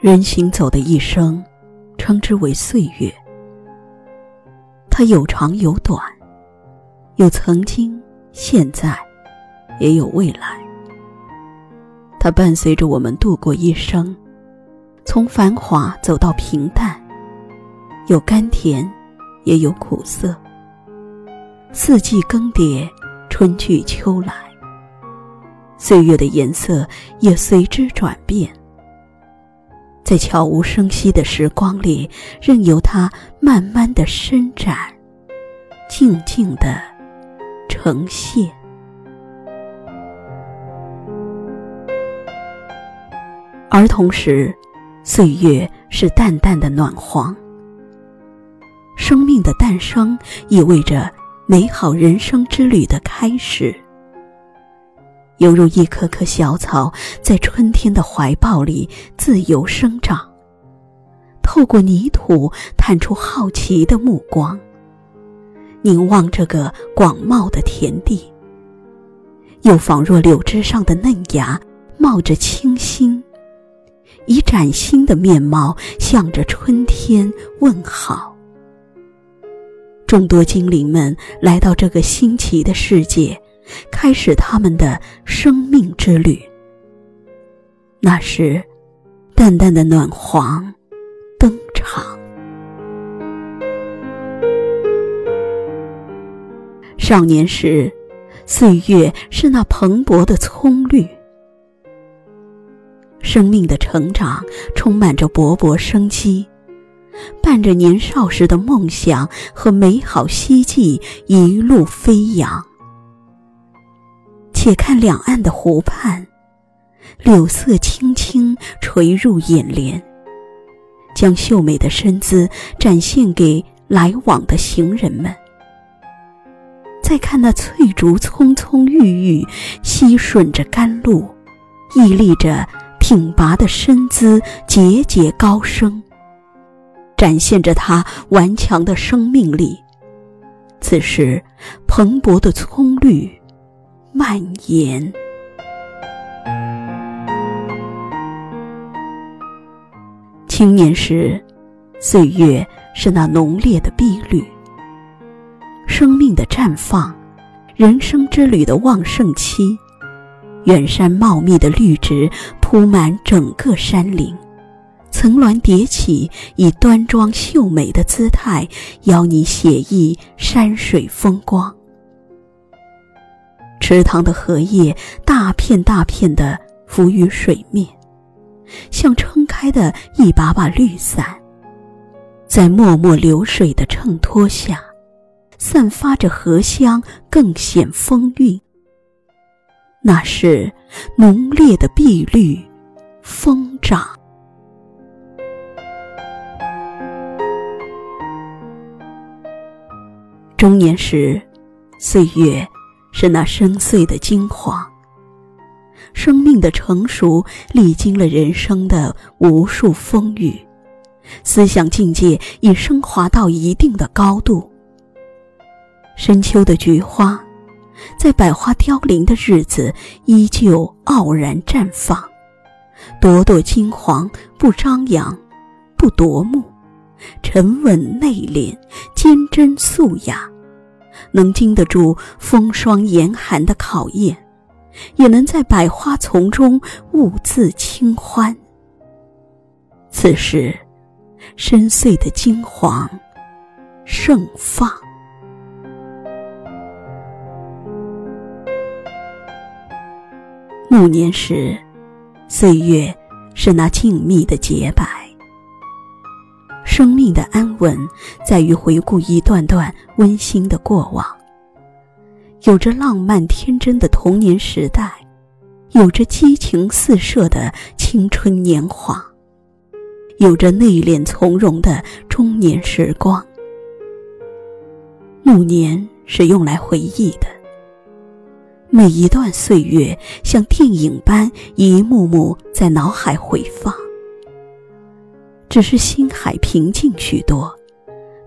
人行走的一生，称之为岁月。它有长有短，有曾经、现在，也有未来。它伴随着我们度过一生，从繁华走到平淡，有甘甜，也有苦涩。四季更迭，春去秋来，岁月的颜色也随之转变。在悄无声息的时光里，任由它慢慢的伸展，静静的呈现。而同时，岁月是淡淡的暖黄。生命的诞生意味着美好人生之旅的开始，犹如一棵棵小草在春天的怀抱里自由生长，透过泥土探出好奇的目光，凝望这个广袤的田地，又仿若柳枝上的嫩芽冒着清新。以崭新的面貌向着春天问好。众多精灵们来到这个新奇的世界，开始他们的生命之旅。那时，淡淡的暖黄登场。少年时，岁月是那蓬勃的葱绿。生命的成长充满着勃勃生机，伴着年少时的梦想和美好希冀一路飞扬。且看两岸的湖畔，柳色轻轻垂入眼帘，将秀美的身姿展现给来往的行人们。再看那翠竹葱葱郁郁，吸吮着甘露，屹立着。挺拔的身姿，节节高升，展现着它顽强的生命力。此时，蓬勃的葱绿蔓延。青年时，岁月是那浓烈的碧绿，生命的绽放，人生之旅的旺盛期。远山茂密的绿植铺满整个山岭，层峦叠起，以端庄秀美的姿态邀你写意山水风光。池塘的荷叶大片大片的浮于水面，像撑开的一把把绿伞，在脉脉流水的衬托下，散发着荷香，更显风韵。那是浓烈的碧绿疯长。中年时，岁月是那深邃的金黄。生命的成熟历经了人生的无数风雨，思想境界已升华到一定的高度。深秋的菊花。在百花凋零的日子，依旧傲然绽放，朵朵金黄，不张扬，不夺目，沉稳内敛，坚贞素雅，能经得住风霜严寒的考验，也能在百花丛中兀自清欢。此时，深邃的金黄盛放。暮年时，岁月是那静谧的洁白。生命的安稳在于回顾一段段温馨的过往。有着浪漫天真的童年时代，有着激情四射的青春年华，有着内敛从容的中年时光。暮年是用来回忆的。每一段岁月像电影般一幕幕在脑海回放，只是心海平静许多，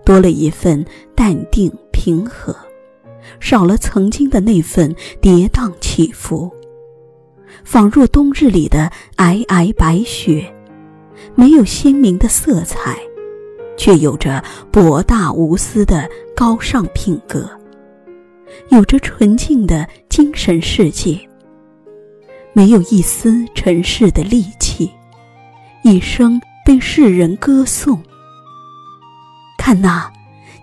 多了一份淡定平和，少了曾经的那份跌宕起伏。仿若冬日里的皑皑白雪，没有鲜明的色彩，却有着博大无私的高尚品格，有着纯净的精神世界，没有一丝尘世的戾气，一生被世人歌颂。看那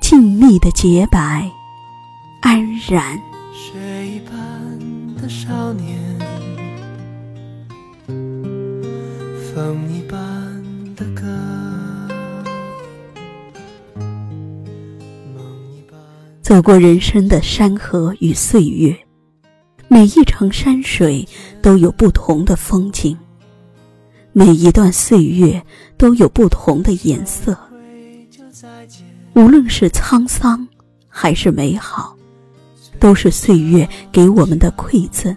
静谧的洁白，安然。雪一般的少年，风一般的歌。走过人生的山河与岁月，每一程山水都有不同的风景，每一段岁月都有不同的颜色。无论是沧桑，还是美好。都是岁月给我们的馈赠。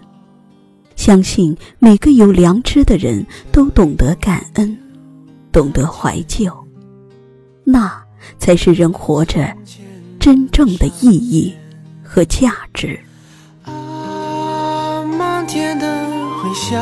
相信每个有良知的人都懂得感恩，懂得怀旧，那才是人活着真正的意义和价值。啊，漫天的回响，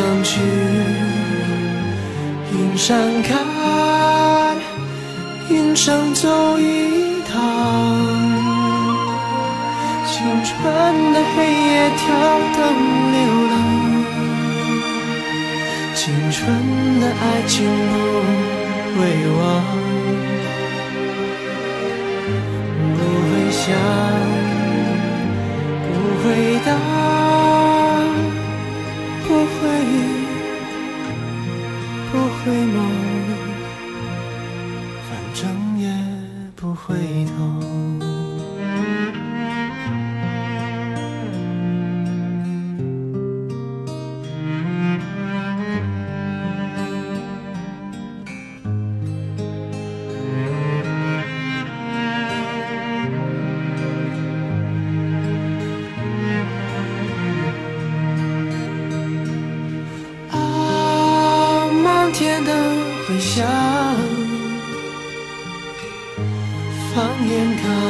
上去，云上看，云上走一趟。青春的黑夜，跳灯流浪。青春的爱情不。回头。天的回响，健康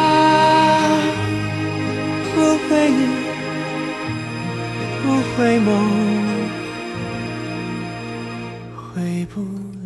回忆不回眸回不